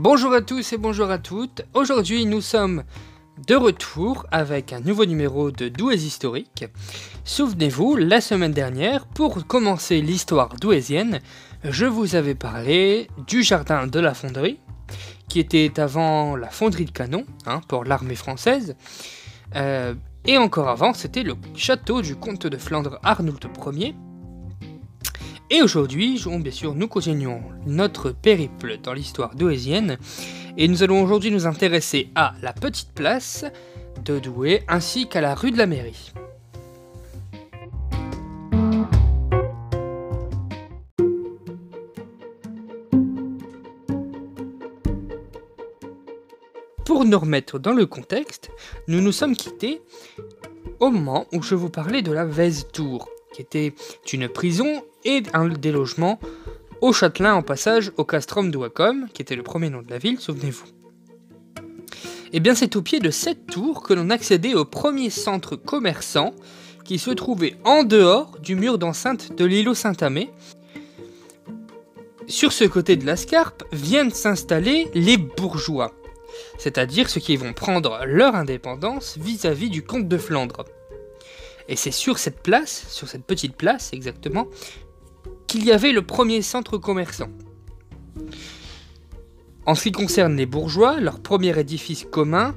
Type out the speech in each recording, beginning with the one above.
Bonjour à tous et bonjour à toutes. Aujourd'hui, nous sommes de retour avec un nouveau numéro de Douais historique. Souvenez-vous, la semaine dernière, pour commencer l'histoire douaisienne, je vous avais parlé du jardin de la fonderie, qui était avant la fonderie de canon hein, pour l'armée française. Euh, et encore avant, c'était le château du comte de Flandre Arnould Ier. Et aujourd'hui, bien sûr, nous continuons notre périple dans l'histoire douaisienne. Et nous allons aujourd'hui nous intéresser à la petite place de Douai ainsi qu'à la rue de la mairie. Pour nous remettre dans le contexte, nous nous sommes quittés au moment où je vous parlais de la Vèze Tour, qui était une prison et un délogement au Châtelain en passage au castrum de Wacom, qui était le premier nom de la ville, souvenez-vous. Et eh bien c'est au pied de cette tour que l'on accédait au premier centre commerçant qui se trouvait en dehors du mur d'enceinte de l'îlot Saint-Amé. Sur ce côté de la Scarpe viennent s'installer les bourgeois, c'est-à-dire ceux qui vont prendre leur indépendance vis-à-vis du comte de Flandre. Et c'est sur cette place, sur cette petite place exactement, qu'il y avait le premier centre commerçant. En ce qui concerne les bourgeois, leur premier édifice commun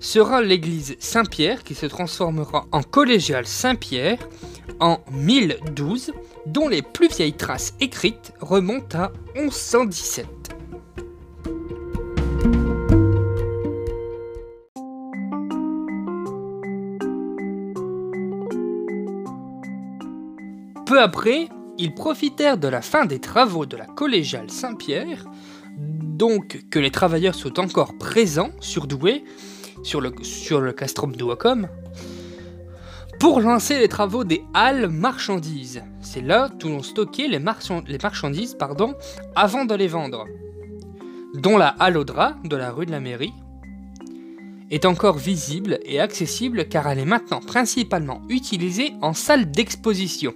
sera l'église Saint-Pierre qui se transformera en collégiale Saint-Pierre en 1012, dont les plus vieilles traces écrites remontent à 1117. Peu après, ils profitèrent de la fin des travaux de la collégiale Saint-Pierre, donc que les travailleurs soient encore présents sur Douai, sur le, sur le castrum de pour lancer les travaux des halles marchandises. C'est là où l'on stockait les, les marchandises avant de les vendre, dont la halle au drap de la rue de la mairie est encore visible et accessible car elle est maintenant principalement utilisée en salle d'exposition.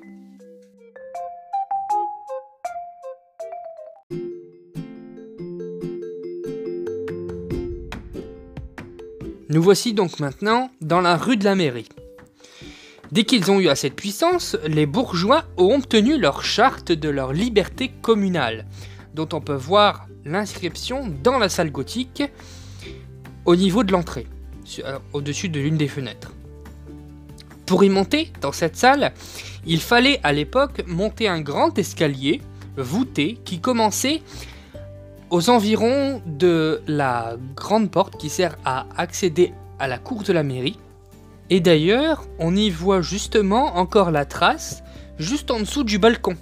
Nous voici donc maintenant dans la rue de la mairie. Dès qu'ils ont eu assez de puissance, les bourgeois ont obtenu leur charte de leur liberté communale, dont on peut voir l'inscription dans la salle gothique au niveau de l'entrée, euh, au-dessus de l'une des fenêtres. Pour y monter dans cette salle, il fallait à l'époque monter un grand escalier voûté qui commençait aux environs de la grande porte qui sert à accéder à la cour de la mairie. Et d'ailleurs, on y voit justement encore la trace juste en dessous du balcon.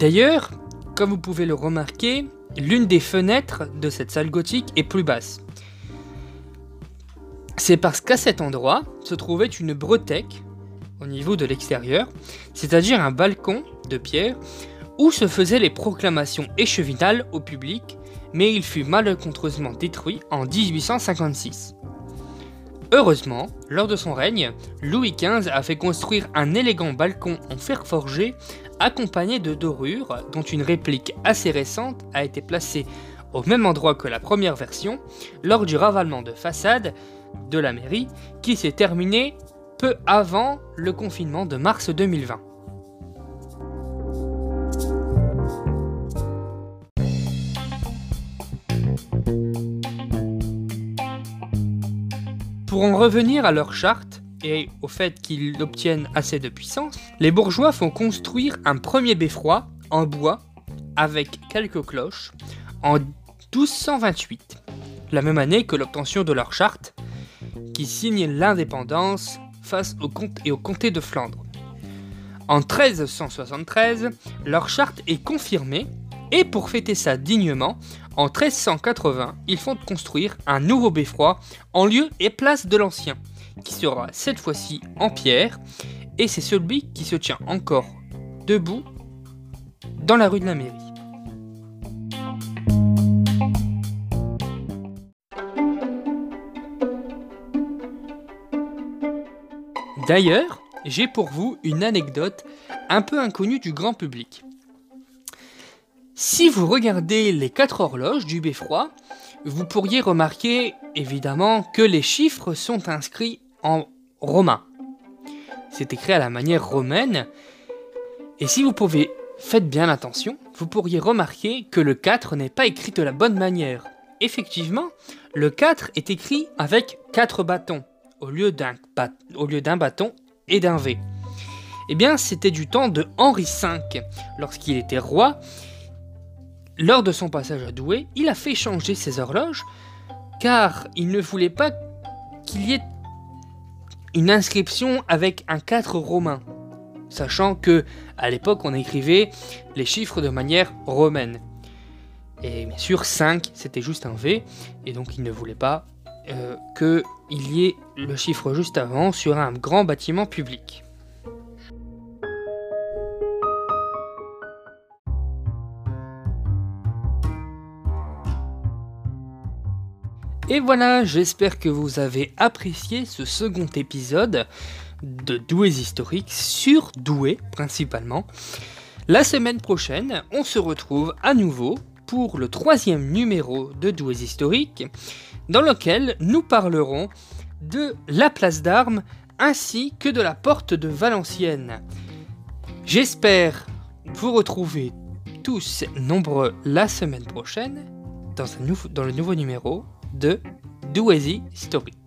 D'ailleurs, comme vous pouvez le remarquer, l'une des fenêtres de cette salle gothique est plus basse. C'est parce qu'à cet endroit se trouvait une bretèque au niveau de l'extérieur, c'est-à-dire un balcon de pierre où se faisaient les proclamations échevinales au public, mais il fut malencontreusement détruit en 1856. Heureusement, lors de son règne, Louis XV a fait construire un élégant balcon en fer forgé accompagné de dorures dont une réplique assez récente a été placée au même endroit que la première version lors du ravalement de façade de la mairie qui s'est terminé peu avant le confinement de mars 2020. Pour en revenir à leur charte et au fait qu'ils obtiennent assez de puissance, les bourgeois font construire un premier beffroi en bois avec quelques cloches en 1228, la même année que l'obtention de leur charte qui signe l'indépendance face au comte et au comté de Flandre. En 1373, leur charte est confirmée et pour fêter ça dignement, en 1380, ils font construire un nouveau beffroi en lieu et place de l'ancien, qui sera cette fois-ci en pierre, et c'est celui qui se tient encore debout dans la rue de la mairie. D'ailleurs, j'ai pour vous une anecdote un peu inconnue du grand public. Si vous regardez les quatre horloges du beffroi, vous pourriez remarquer évidemment que les chiffres sont inscrits en romain. C'est écrit à la manière romaine. Et si vous pouvez, faites bien attention, vous pourriez remarquer que le 4 n'est pas écrit de la bonne manière. Effectivement, le 4 est écrit avec 4 bâtons au lieu d'un bâton et d'un V. Eh bien, c'était du temps de Henri V. Lorsqu'il était roi, lors de son passage à Douai, il a fait changer ses horloges car il ne voulait pas qu'il y ait une inscription avec un 4 romain, sachant que à l'époque on écrivait les chiffres de manière romaine. Et bien sûr 5 c'était juste un V et donc il ne voulait pas euh, qu'il y ait le chiffre juste avant sur un grand bâtiment public. Et voilà, j'espère que vous avez apprécié ce second épisode de Doués historiques sur Douai principalement. La semaine prochaine, on se retrouve à nouveau pour le troisième numéro de Doués historiques, dans lequel nous parlerons de la place d'armes ainsi que de la porte de Valenciennes. J'espère vous retrouver tous nombreux la semaine prochaine dans, le nouveau numéro de Douaisis Story.